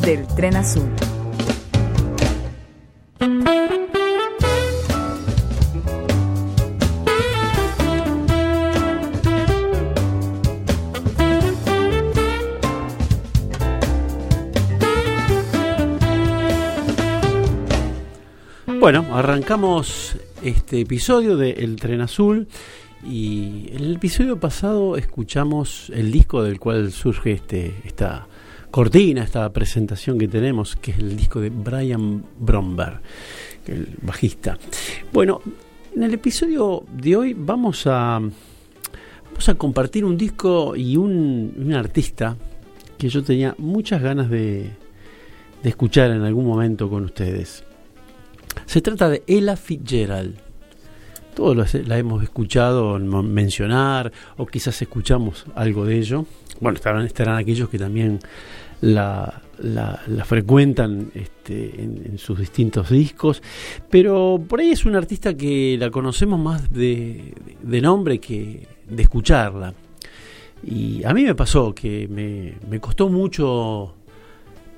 Del tren azul. Bueno, arrancamos este episodio de El Tren Azul y en el episodio pasado escuchamos el disco del cual surge este, esta cortina, esta presentación que tenemos, que es el disco de Brian Bromberg, el bajista. Bueno, en el episodio de hoy vamos a, vamos a compartir un disco y un, un artista que yo tenía muchas ganas de, de escuchar en algún momento con ustedes. Se trata de Ella Fitzgerald. Todos la hemos escuchado mencionar o quizás escuchamos algo de ello. Bueno, estarán, estarán aquellos que también la, la, frecuentan este, en, en, sus distintos discos, pero por ahí es un artista que la conocemos más de, de nombre que de escucharla. Y a mí me pasó que me, me costó mucho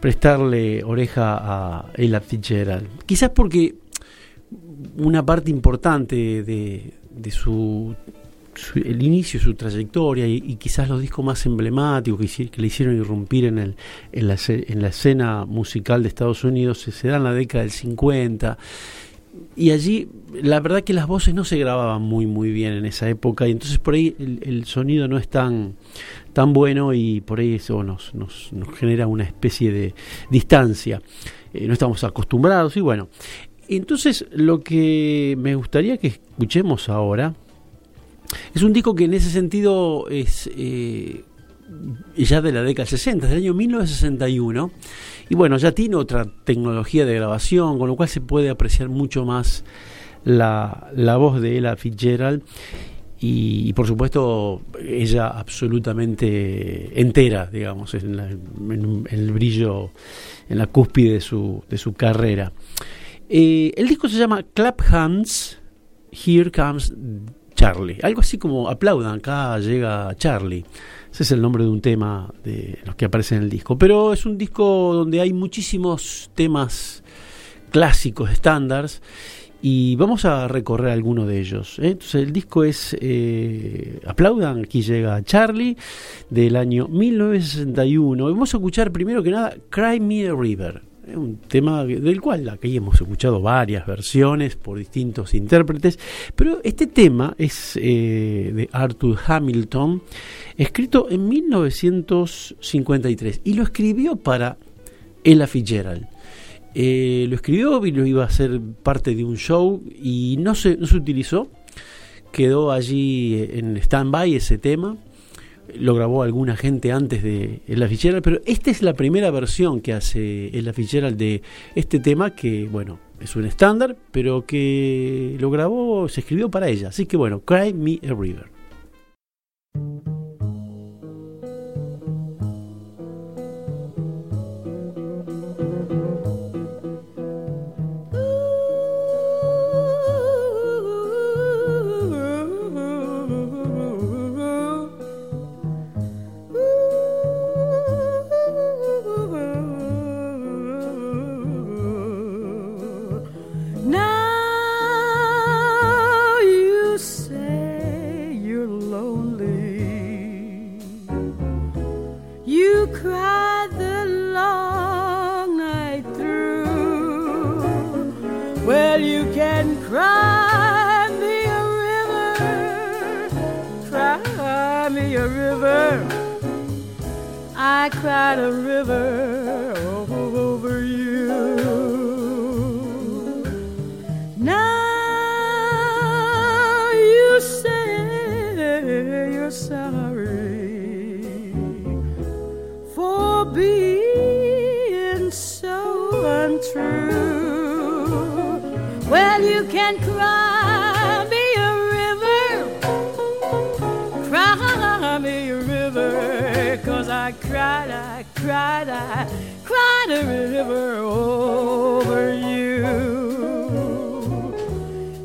prestarle oreja a Ella Fitzgerald. Quizás porque una parte importante de, de su, su, el inicio, su trayectoria y, quizás los discos más emblemáticos que, le hicieron irrumpir en, el, en, la, en, la, escena musical de Estados Unidos se, se da en la década del 50 y allí la verdad que las voces no se grababan muy muy bien en esa época y entonces por ahí el, sonido no es tan tan bueno y por ahí eso nos, nos, nos genera una especie de distancia. Eh, no estamos acostumbrados y bueno entonces lo que me gustaría que escuchemos ahora es un disco que en ese sentido es eh, ya de la década 60, del año 1961. Y bueno, ya tiene otra tecnología de grabación, con lo cual se puede apreciar mucho más la, la voz de Ella Fitzgerald. Y, y, por supuesto ella absolutamente entera, digamos, en, la, en, en, el brillo, en la cúspide de su, de su carrera. Eh, el disco se llama Clap Hands, Here Comes Charlie. Algo así como aplaudan, acá llega Charlie. Ese es el nombre de un tema de los que aparece en el disco. Pero es un disco donde hay muchísimos temas clásicos, estándares. Y vamos a recorrer alguno de ellos. ¿eh? Entonces el disco es eh, Aplaudan, aquí llega Charlie, del año 1961. Vamos a escuchar primero que nada Cry Me a River un tema del cual aquí hemos escuchado varias versiones por distintos intérpretes, pero este tema es eh, de Arthur Hamilton, escrito en 1953 y lo escribió para Ella Fitzgerald. Eh, lo escribió y lo iba a hacer parte de un show y no se, no se utilizó, quedó allí en stand-by ese tema lo grabó alguna gente antes de La Fitzgerald, pero esta es la primera versión que hace La Fitzgerald de este tema que, bueno, es un estándar, pero que lo grabó, se escribió para ella. Así que bueno, Cry Me a River. I cried a river river over you.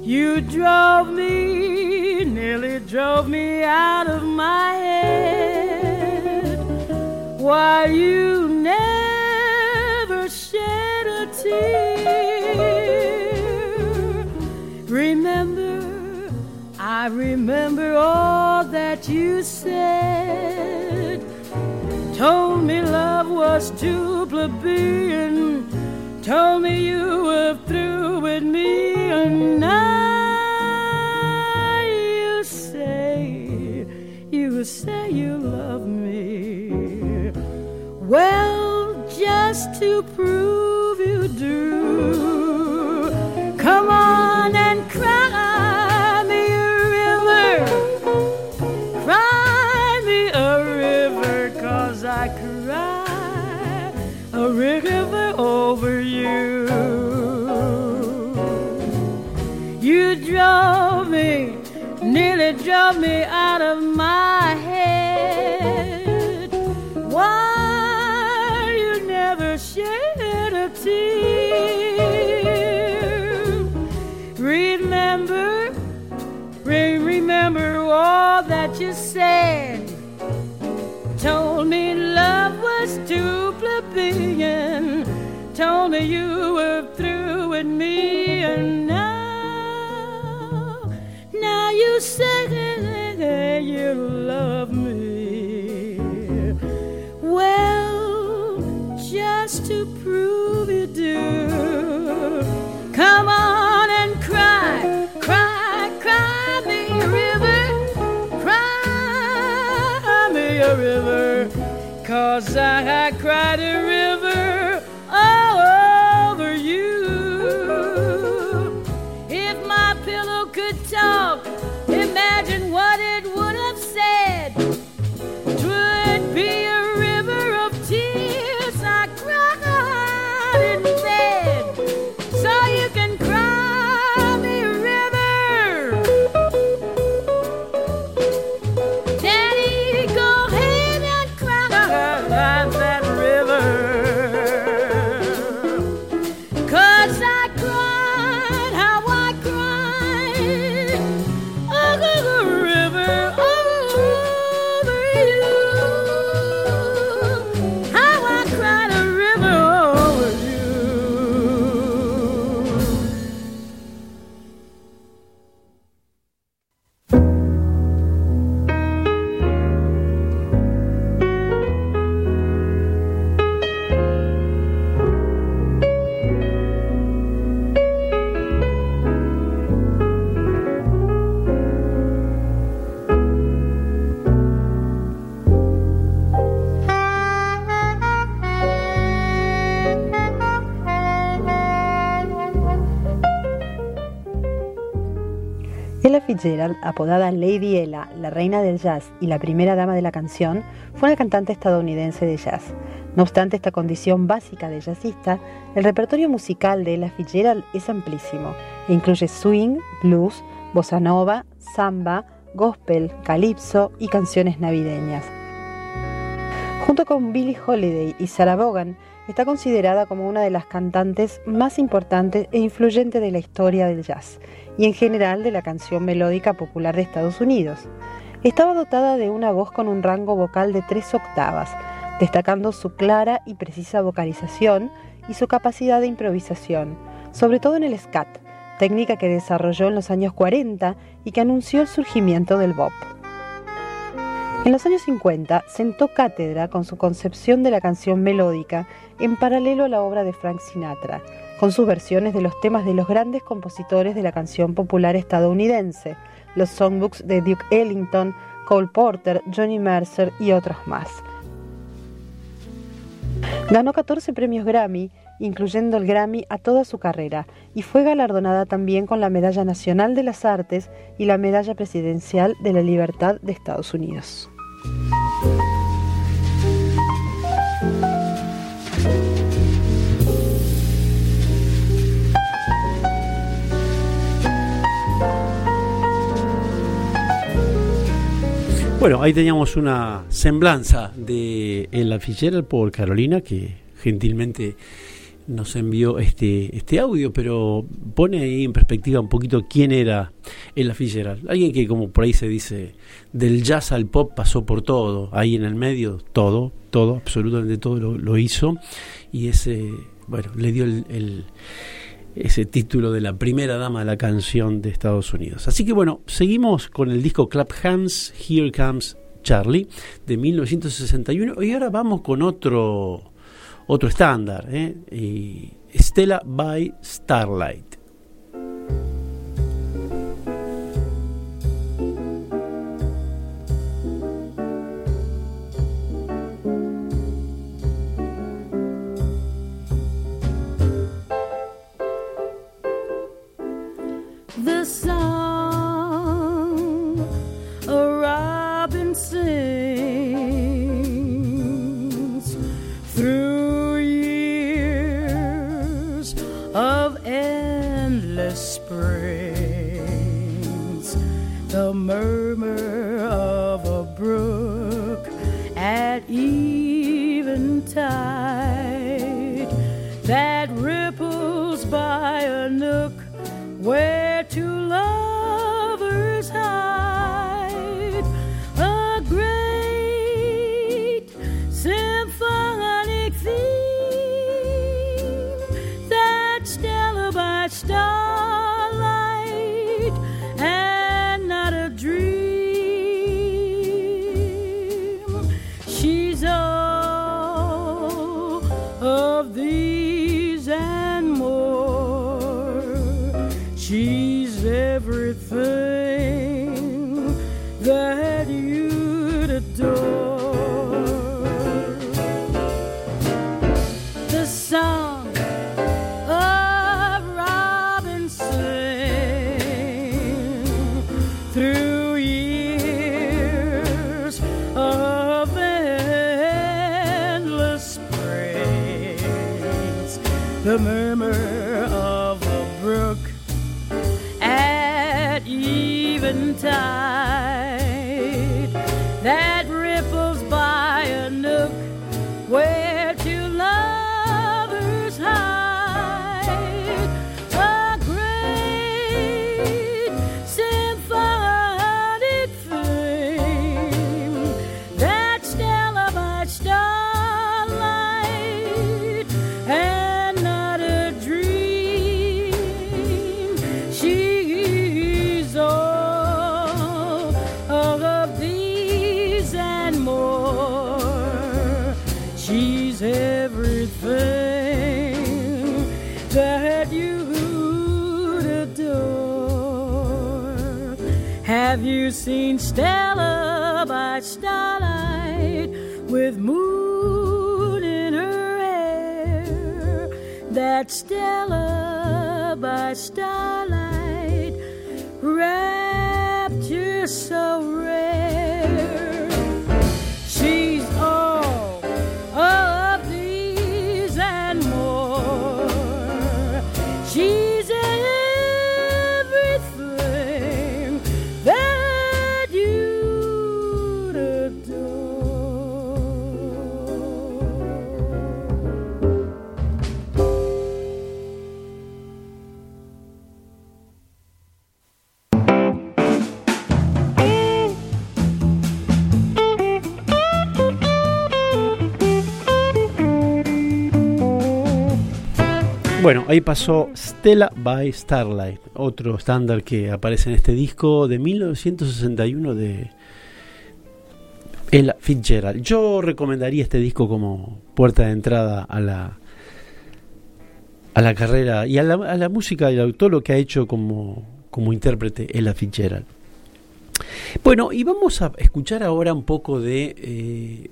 You drove me, nearly drove me out of my head. while you never shed a tear. Remember, I remember all that you said. Told me love was too plebeian. Told me you were through with me, and now you say, you say you love me. Well, nearly drove me out of my head. Why you never shed a tear? Remember, re- remember all that you said. Told me love was too plebeian. Told me you say you love me. Well, just to prove you do, come on and cry, cry, cry me a river, cry me a river, cause I, I cried a river Apodada Lady Ella, la reina del jazz y la primera dama de la canción, fue una cantante estadounidense de jazz. No obstante esta condición básica de jazzista, el repertorio musical de Ella Fitzgerald es amplísimo e incluye swing, blues, bossa nova, samba, gospel, calipso y canciones navideñas. Junto con Billie Holiday y Sarah Vaughan, está considerada como una de las cantantes más importantes e influyentes de la historia del jazz y en general de la canción melódica popular de Estados Unidos. Estaba dotada de una voz con un rango vocal de tres octavas, destacando su clara y precisa vocalización y su capacidad de improvisación, sobre todo en el scat, técnica que desarrolló en los años 40 y que anunció el surgimiento del bop. En los años 50 sentó cátedra con su concepción de la canción melódica en paralelo a la obra de Frank Sinatra, con sus versiones de los temas de los grandes compositores de la canción popular estadounidense, los songbooks de Duke Ellington, Cole Porter, Johnny Mercer y otros más. Ganó 14 premios Grammy, incluyendo el Grammy a toda su carrera, y fue galardonada también con la Medalla Nacional de las Artes y la Medalla Presidencial de la Libertad de Estados Unidos. Bueno, ahí teníamos una semblanza de Ella Fitzgerald por Carolina, que gentilmente nos envió este, este audio, pero pone ahí en perspectiva un poquito quién era Ella Fitzgerald. Alguien que, como por ahí se dice, del jazz al pop pasó por todo, ahí en el medio todo, todo, absolutamente todo lo, lo hizo y ese, bueno, le dio el, el- ese título de la primera dama de la canción de Estados Unidos. Así que bueno, seguimos con el disco Clap Hands, Here Comes Charlie, de 1961, y ahora vamos con otro, otro estándar, ¿eh? Stella by Starlight. Seen Stella by starlight with moon in her hair? That Stella by starlight, Bueno, ahí pasó Stella by Starlight, otro estándar que aparece en este disco de 1961 de Ella Fitzgerald. Yo recomendaría este disco como puerta de entrada a la a la carrera y a la, a la música del autor lo que ha hecho como, como intérprete Ella Fitzgerald. Bueno, y vamos a escuchar ahora un poco de eh,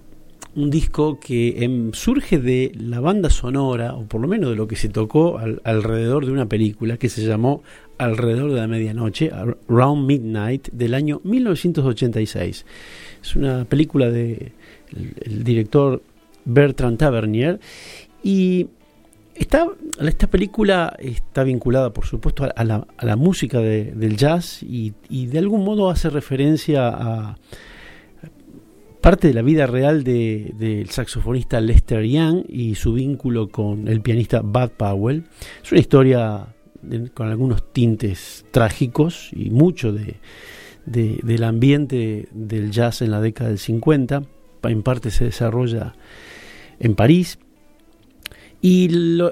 un disco que em, surge de la banda sonora, o por lo menos de lo que se tocó al- alrededor de una película que se llamó Alrededor de la Medianoche, Around Midnight, del año 1986. Es una película de el, director Bertrand Tavernier y esta, esta película está vinculada, por supuesto, a, la, a la música de- del jazz y de algún modo hace referencia a parte de la vida real de- del saxofonista Lester Young y su vínculo con el pianista Bud Powell. Es una historia de- con algunos tintes trágicos y mucho de, de- del ambiente del jazz en la década del 50. en parte se desarrolla en París. Y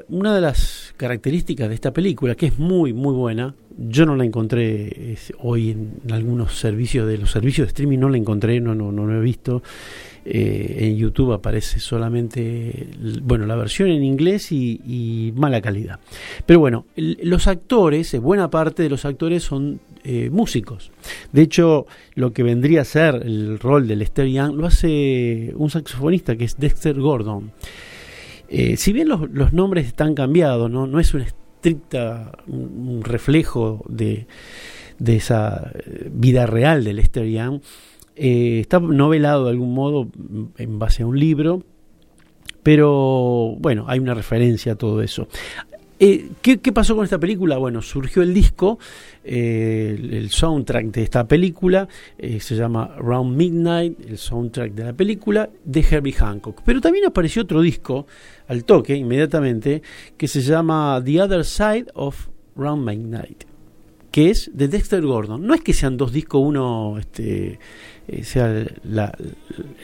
una de las características de esta película, que es muy, muy buena, yo no la encontré hoy en, algunos servicios de los servicios de streaming, no la encontré, no, no, no lo he visto. Eh, en YouTube aparece solamente, bueno, la versión en inglés y, mala calidad. Pero bueno, los actores, eh, buena parte de los actores son eh, músicos. De hecho, lo que vendría a ser el rol de Lester Young lo hace un saxofonista que es Dexter Gordon. Si bien los, nombres están cambiados, no, no es un reflejo de, esa vida real de Lester Young, eh, está novelado de algún modo en base a un libro, pero bueno, hay una referencia a todo eso. Eh, ¿qué, pasó con esta película? Bueno, surgió el disco, eh, el, soundtrack de esta película, se llama Round Midnight, el soundtrack de la película, de Herbie Hancock. Pero también apareció otro disco al toque, inmediatamente, que se llama The Other Side of Round Midnight, que es de Dexter Gordon. No es que sean dos discos, uno este, eh, sea la,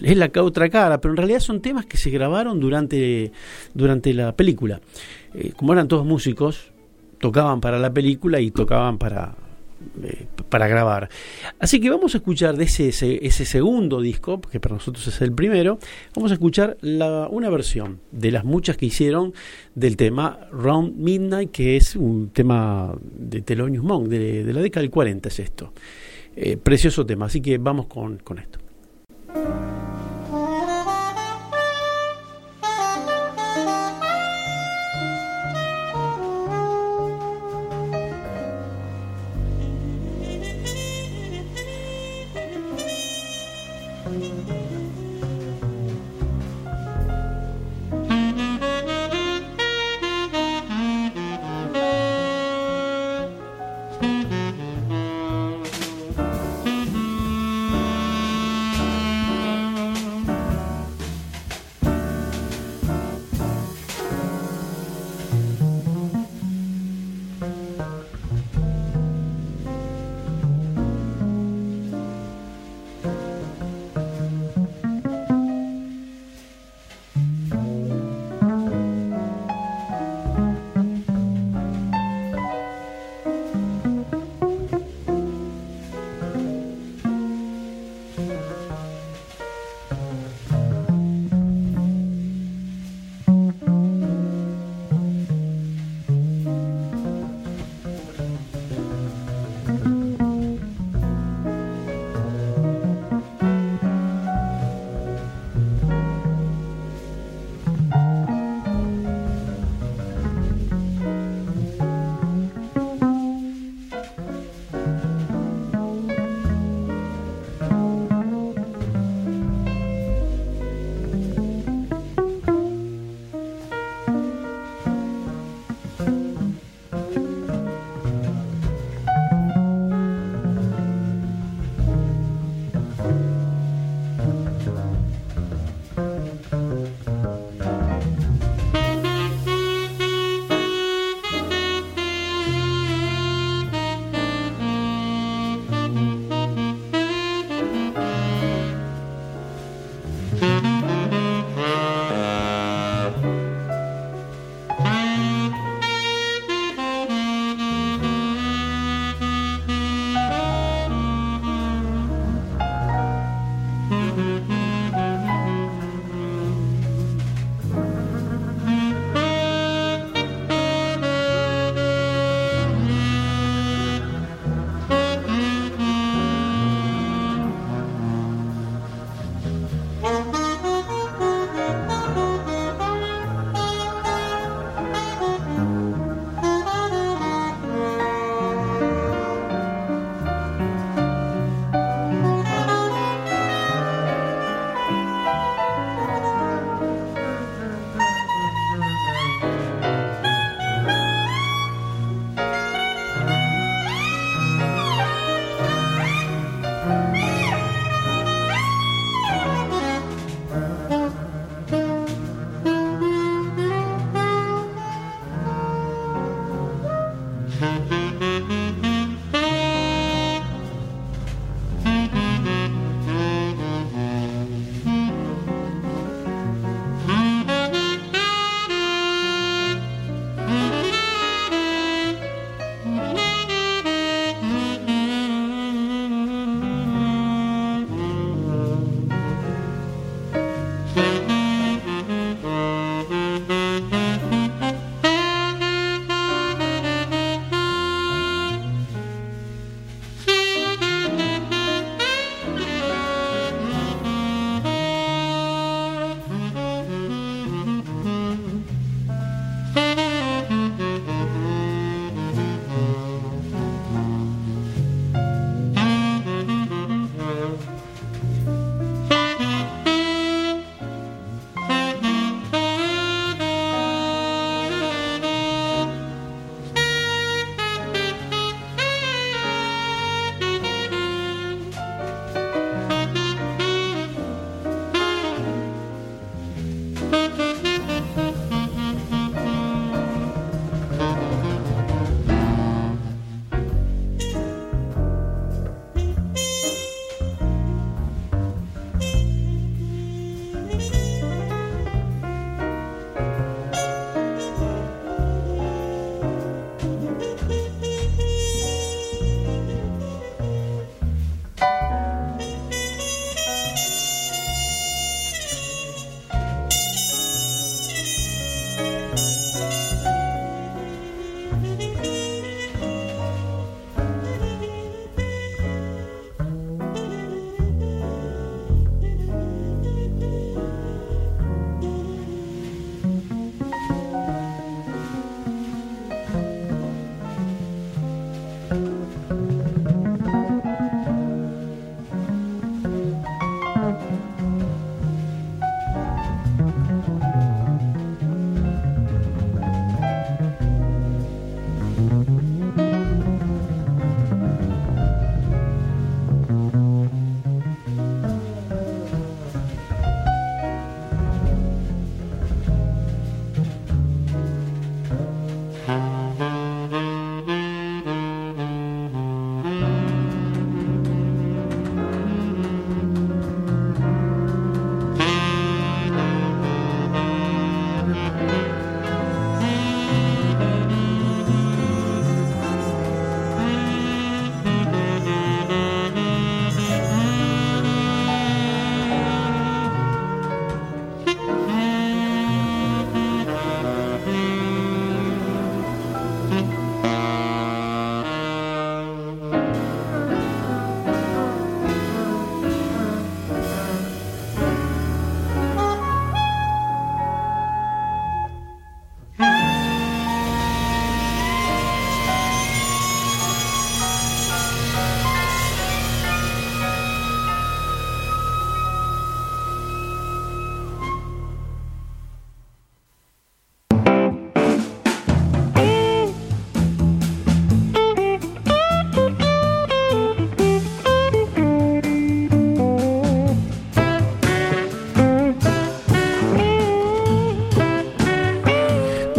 es la otra cara, pero en realidad son temas que se grabaron durante, durante la película. Eh, como eran todos músicos, tocaban para la película y tocaban para, eh, para grabar. Así que vamos a escuchar de ese, ese, segundo disco, que para nosotros es el primero, vamos a escuchar una versión de las muchas que hicieron del tema Round Midnight, que es un tema de Thelonious Monk, de, de la década del 40 es esto. Eh, precioso tema. Así que vamos con, con esto.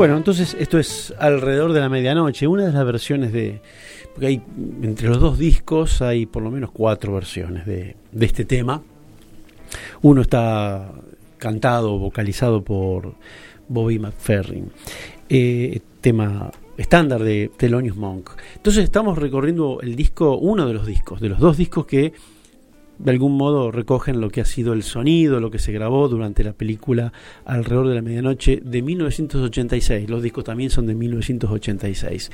Bueno, entonces esto es alrededor de la medianoche, una de las versiones de... Porque hay, entre los dos discos hay por lo menos cuatro versiones de, de este tema. Uno está cantado, vocalizado por Bobby McFerrin. Eh, tema estándar de Thelonious Monk. Entonces estamos recorriendo el disco, uno de los discos, de los dos discos que de algún modo recogen lo que ha sido el sonido, lo que se grabó durante la película alrededor de la medianoche de 1986. Los discos también son de 1986.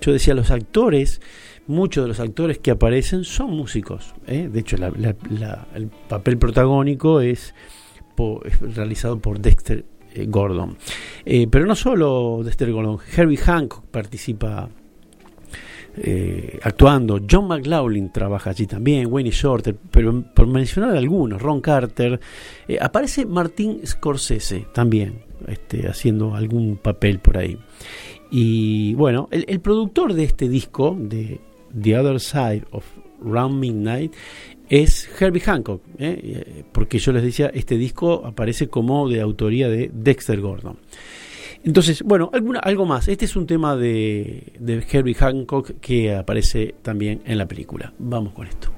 Yo decía, los actores, muchos de los actores que aparecen son músicos. ¿eh? De hecho, el papel protagónico es, realizado por Dexter eh, Gordon. Eh, pero no solo Dexter Gordon, Herbie Hancock participa eh, actuando. John McLaughlin trabaja allí también, Wayne Shorter, pero por mencionar algunos, Ron Carter. Eh, aparece Martin Scorsese también, este, haciendo algún papel por ahí. Y bueno, el, productor de este disco, de The Other Side of Round Midnight, es Herbie Hancock, ¿eh? porque yo les decía, este disco aparece como de autoría de Dexter Gordon. Entonces, bueno, alguna, algo más. Este es un tema de, de Herbie Hancock que aparece también en la película. Vamos con esto.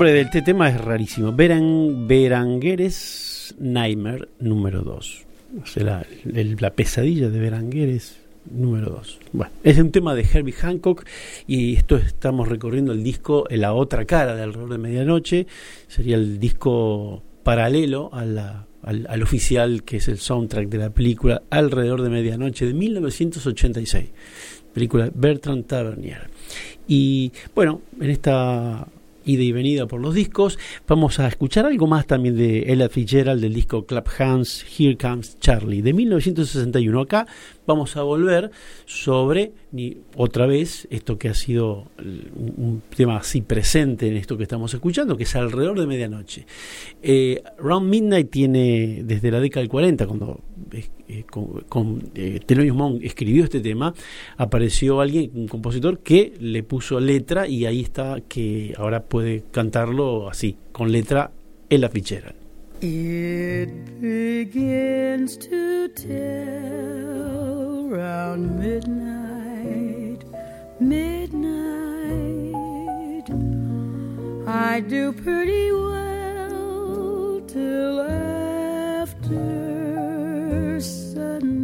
Nombre del este tema es rarísimo. Beran, Berangueres Nightmare número 2. O sea, la, pesadilla de Berangueres número 2. Bueno, es un tema de Herbie Hancock y esto estamos recorriendo el disco la otra cara de Alrededor de Medianoche. Sería el disco paralelo al, al oficial que es el soundtrack de la película Alrededor de Medianoche de 1986. Película Bertrand Tavernier. Y bueno, en esta ida y venida por los discos, vamos a escuchar algo más también de Ella Fitzgerald del disco Clap Hands, Here Comes Charlie de 1961. Acá vamos a volver sobre, ni, otra vez, esto que ha sido un, tema así presente en esto que estamos escuchando, que es alrededor de medianoche. Eh, Round Midnight tiene desde la década del 40, cuando eh, con, con eh, Monk escribió este tema, apareció alguien, un compositor, que le puso letra y ahí está que ahora puede cantarlo así, con letra Ella Fitzgerald. It begins to tell round midnight, midnight. I do pretty well till after sundown.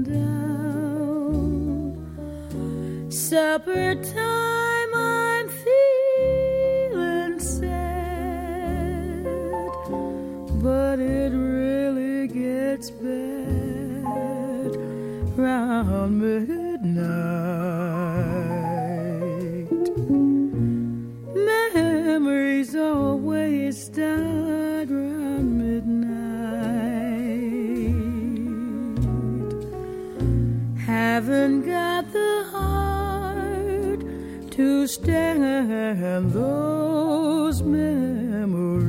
Supper time, but it really gets bad round midnight. Memories always start round midnight. Haven't got the heart to stand those memories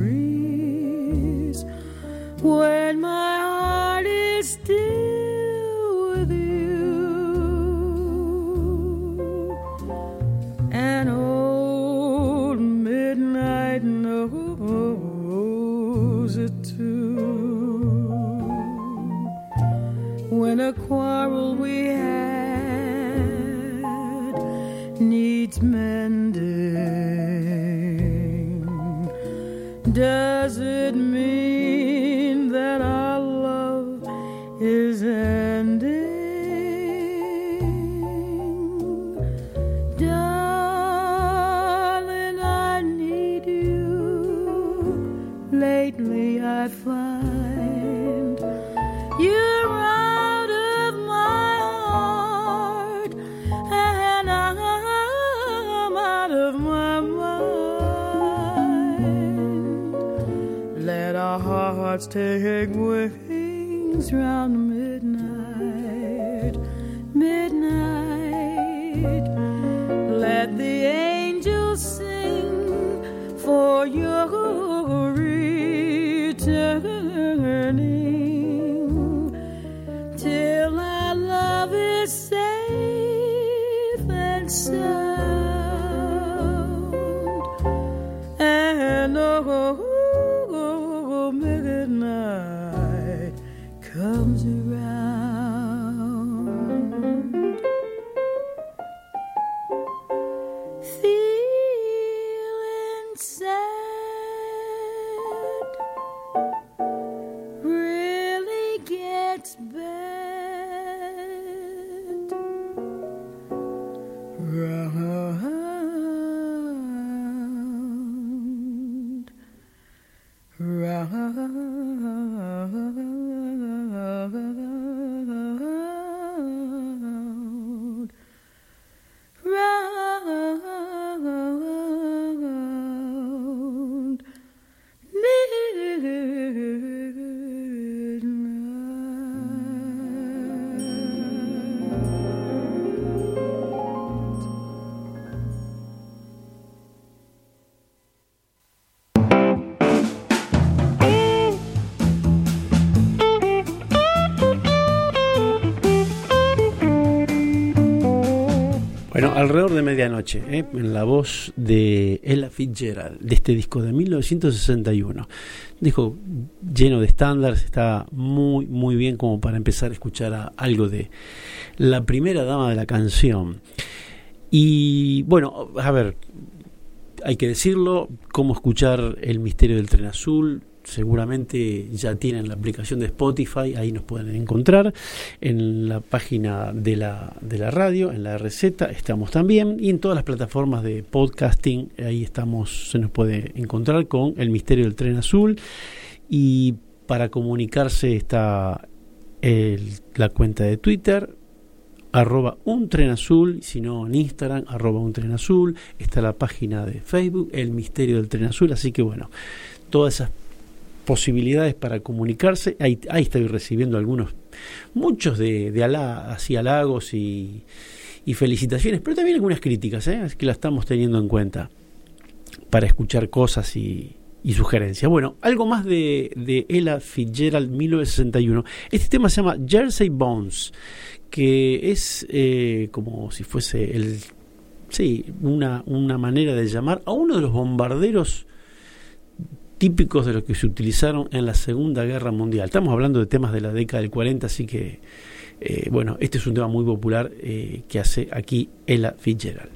when my heart is still with you. And old midnight knows it too. When a quarrel we had needs mending, does Take wings round alrededor de medianoche, ¿eh? en la voz de Ella Fitzgerald, de este disco de 1961. Disco lleno de estándares, está muy, muy bien como para empezar a escuchar a- algo de la primera dama de la canción. Y bueno, a ver, hay que decirlo, cómo escuchar El Misterio del Tren Azul. Seguramente ya tienen la aplicación de Spotify, ahí nos pueden encontrar. En la página de la, de la radio, en la receta, estamos también. Y en todas las plataformas de podcasting, ahí estamos, se nos puede encontrar con El Misterio del Tren Azul. Y para comunicarse está el, la cuenta de Twitter, arroba un tren azul, si no en Instagram, arroba un tren azul, está la página de Facebook, El Misterio del Tren Azul, así que bueno, todas esas posibilidades para comunicarse, ahí, ahí estoy recibiendo algunos, muchos de, de así halagos y, y, felicitaciones, pero también algunas críticas, ¿eh? que la estamos teniendo en cuenta para escuchar cosas y, y sugerencias. Bueno, algo más de, de Ella Fitzgerald 1961. Este tema se llama Jersey Bones que es eh, como si fuese el sí, una, una manera de llamar a uno de los bombarderos típicos de los que se utilizaron en la Segunda Guerra Mundial. Estamos hablando de temas de la década del 40, así que, eh, bueno, este es un tema muy popular eh, que hace aquí Ella Fitzgerald.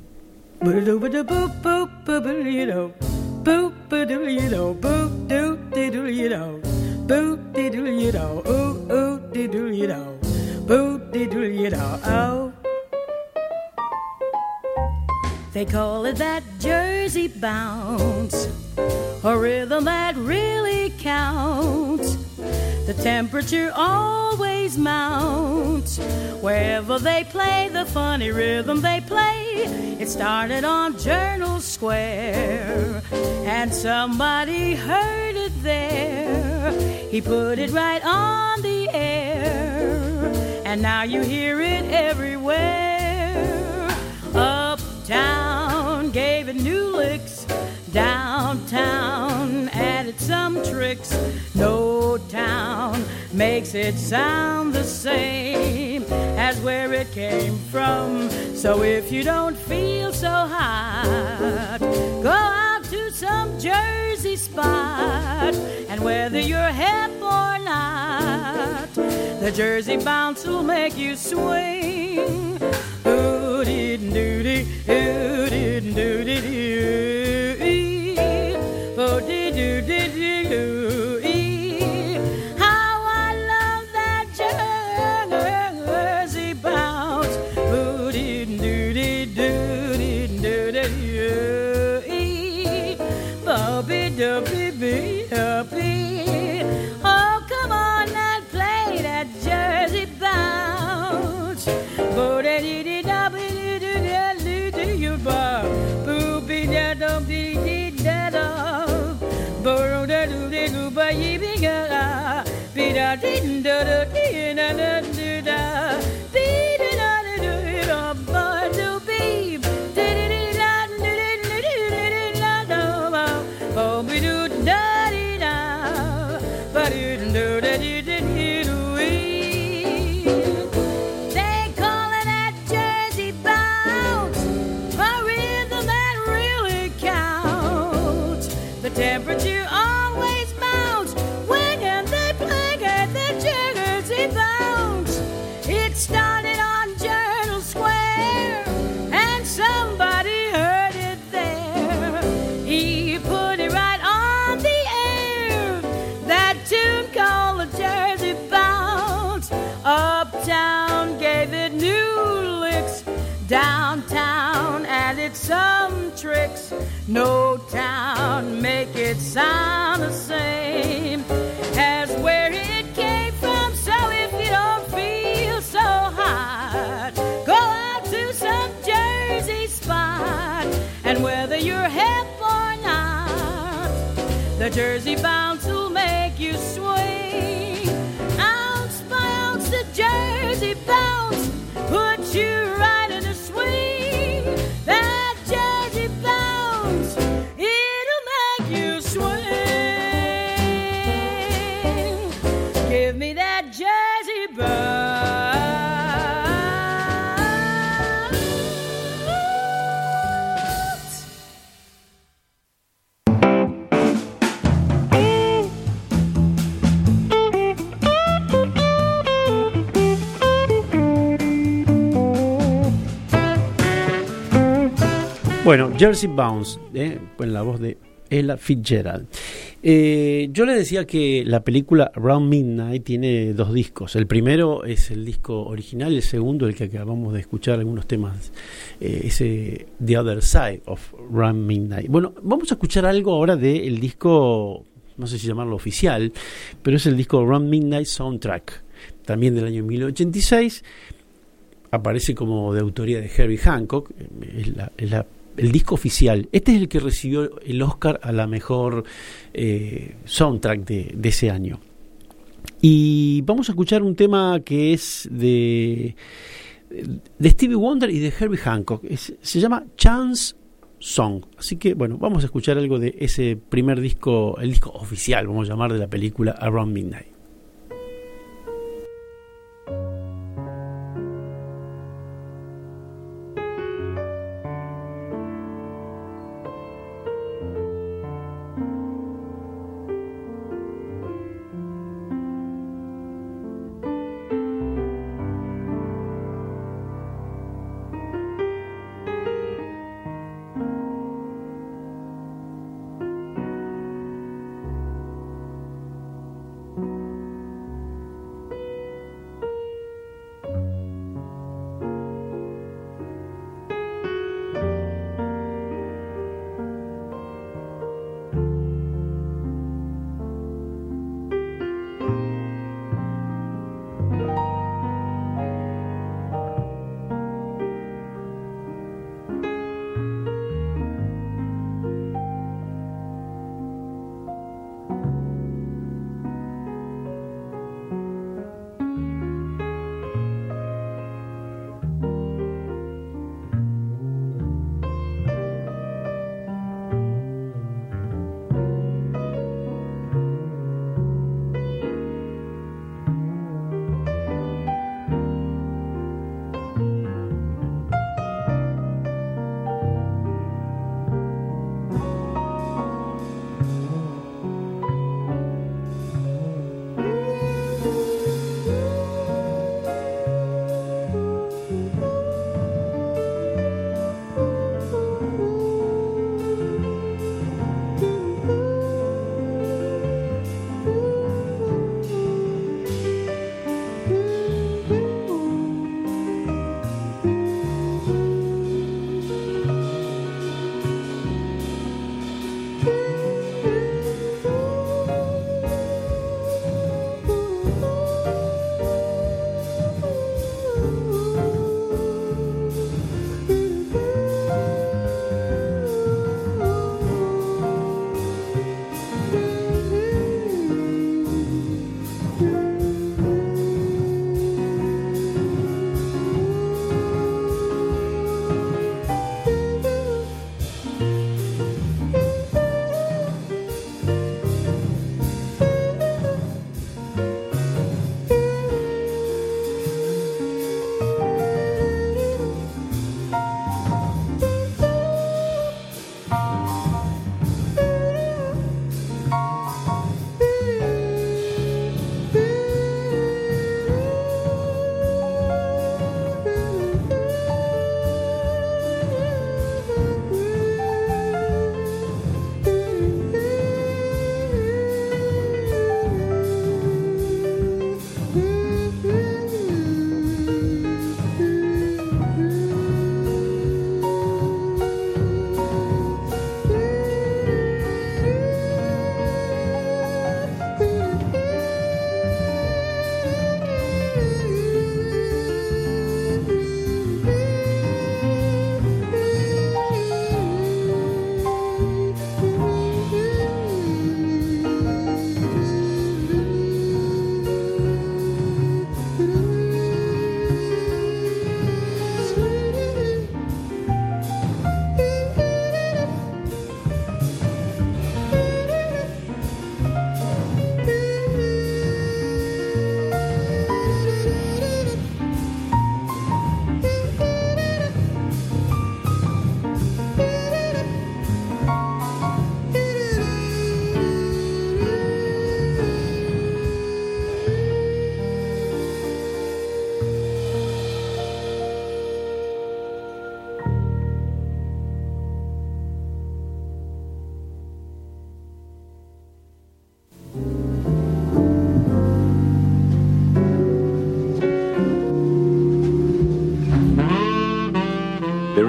They call it that Jersey bounce, a rhythm that really counts. The temperature always mounts wherever they play the funny rhythm they play. It started on Journal Square, and somebody heard it there. He put it right on the air and now you hear it everywhere. Uptown some tricks. No town makes it sound the same as where it came from. So if you don't feel so hot, go out to some Jersey spot, and whether you're hip or not the Jersey bounce will make you swing. Ooh dee doo Jersey bounce will make you swing. Ounce by ounce, the Jersey bounce puts you Bueno, Jersey Bounce, eh, en la voz de Ella Fitzgerald. Eh, yo le decía que la película Around Midnight tiene dos discos. El primero es el disco original, el segundo, el que acabamos de escuchar algunos temas, eh, ese The Other Side of Around Midnight. Bueno, vamos a escuchar algo ahora del disco, no sé si llamarlo oficial, pero es el disco Around Midnight Soundtrack, también del año 1986. Aparece como de autoría de Herbie Hancock, es la, es la el disco oficial. Este es el que recibió el Oscar a la mejor eh, soundtrack de, ese año. Y vamos a escuchar un tema que es de, de Stevie Wonder y de Herbie Hancock. Se llama Chance Song. Así que bueno, vamos a escuchar algo de ese primer disco, el disco oficial, vamos a llamar, de la película Around Midnight.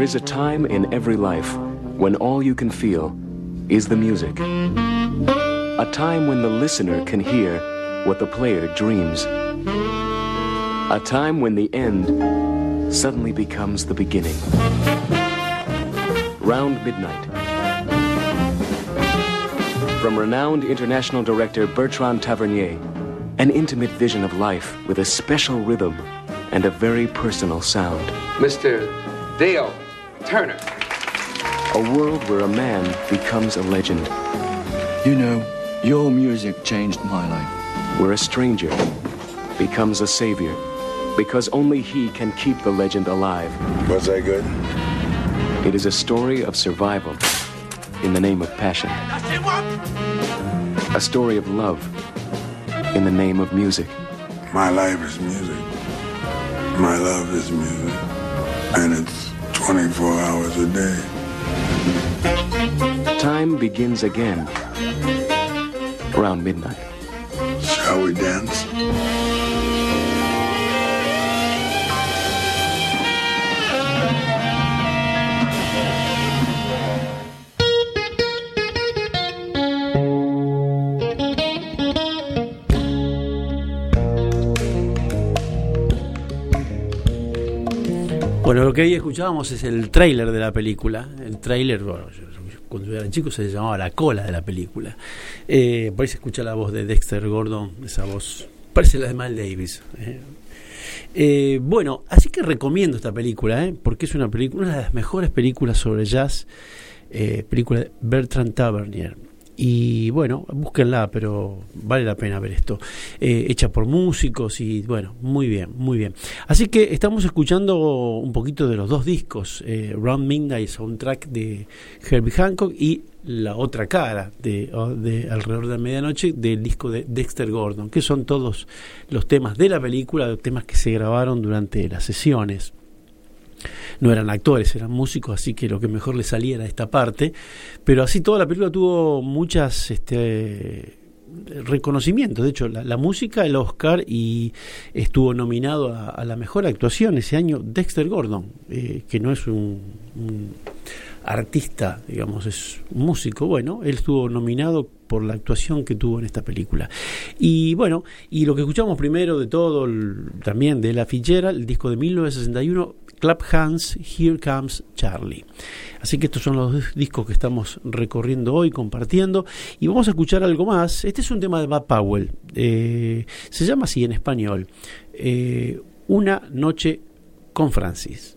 Is a time in every life when all you can feel is the music. A time when the listener can hear what the player dreams. A time when the end suddenly becomes the beginning. Round Midnight. From renowned international director Bertrand Tavernier, an intimate vision of life with a special rhythm and a very personal sound. Mr. Dale Turner. A world where a man becomes a legend, You know, your music changed my life. where a stranger becomes a savior, because only he can keep the legend alive. Was that good? It is a story of survival in the name of passion. A story of love in the name of music. My life is music. My love is music. And it's 24 hours a day. Time begins again around midnight. Shall we dance? Lo que ahí escuchábamos es el tráiler de la película. El tráiler, bueno, yo- cuando yo era chico se llamaba la cola de la película. Eh, por ahí se escucha la voz de Dexter Gordon, esa voz, parece la de Mal Davis. eh. Eh, bueno, así que recomiendo esta película, eh, porque es una película, una de las mejores películas sobre jazz, película de Bertrand Tavernier. Y bueno, búsquenla, pero vale la pena ver esto. Eh, hecha por músicos y bueno, muy bien, muy bien. Así que estamos escuchando un poquito de los dos discos, eh, Round Midnight Soundtrack de Herbie Hancock y la otra cara de, o- de Alrededor de la Medianoche del disco de Dexter Gordon, que son todos los temas de la película, los temas que se grabaron durante las sesiones no eran actores, eran músicos, así que lo que mejor les salía era esta parte. Pero así toda la película tuvo muchas este, reconocimientos. De hecho, la, música, el Oscar, y estuvo nominado a, a la mejor actuación ese año Dexter Gordon, eh, que no es un, un artista, digamos, es un músico. Bueno, él estuvo nominado por la actuación que tuvo en esta película. Y bueno, y lo que escuchamos primero de todo, también de La Fitzgerald, el disco de 1961, Clap Hands, Here Comes Charlie. Así que estos son los discos que estamos recorriendo hoy, compartiendo. Y vamos a escuchar algo más. Este es un tema de Bob Powell. Eh, se llama así en español. eh, Una noche con Francis.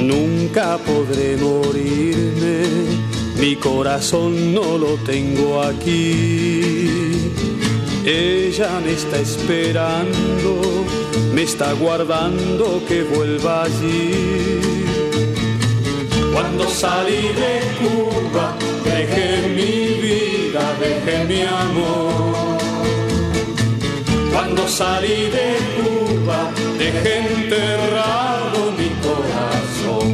Nunca podré morirme, mi corazón no lo tengo aquí. Ella me está esperando, me está guardando que vuelva allí. Cuando salí de Cuba, dejé mi vida, dejé mi amor. Cuando salí de Cuba, dejé enterrado mi corazón.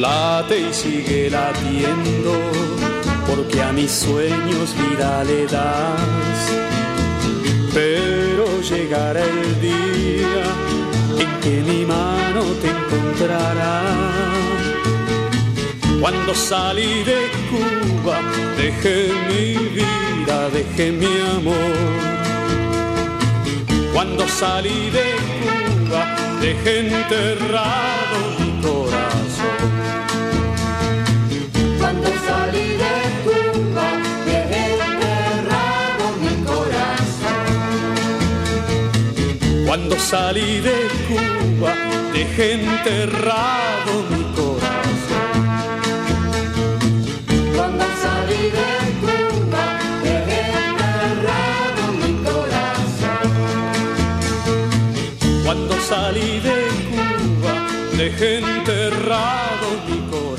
Late y sigue latiendo, porque a mis sueños vida le das. Pero llegará el día en que mi mano te encontrará. Cuando salí de Cuba, dejé mi vida, dejé mi amor. Cuando salí de Cuba, dejé enterrado Cuando salí de Cuba, dejé enterrado mi corazón. Cuando salí de Cuba, dejé enterrado mi corazón. Cuando salí de Cuba, dejé enterrado mi corazón.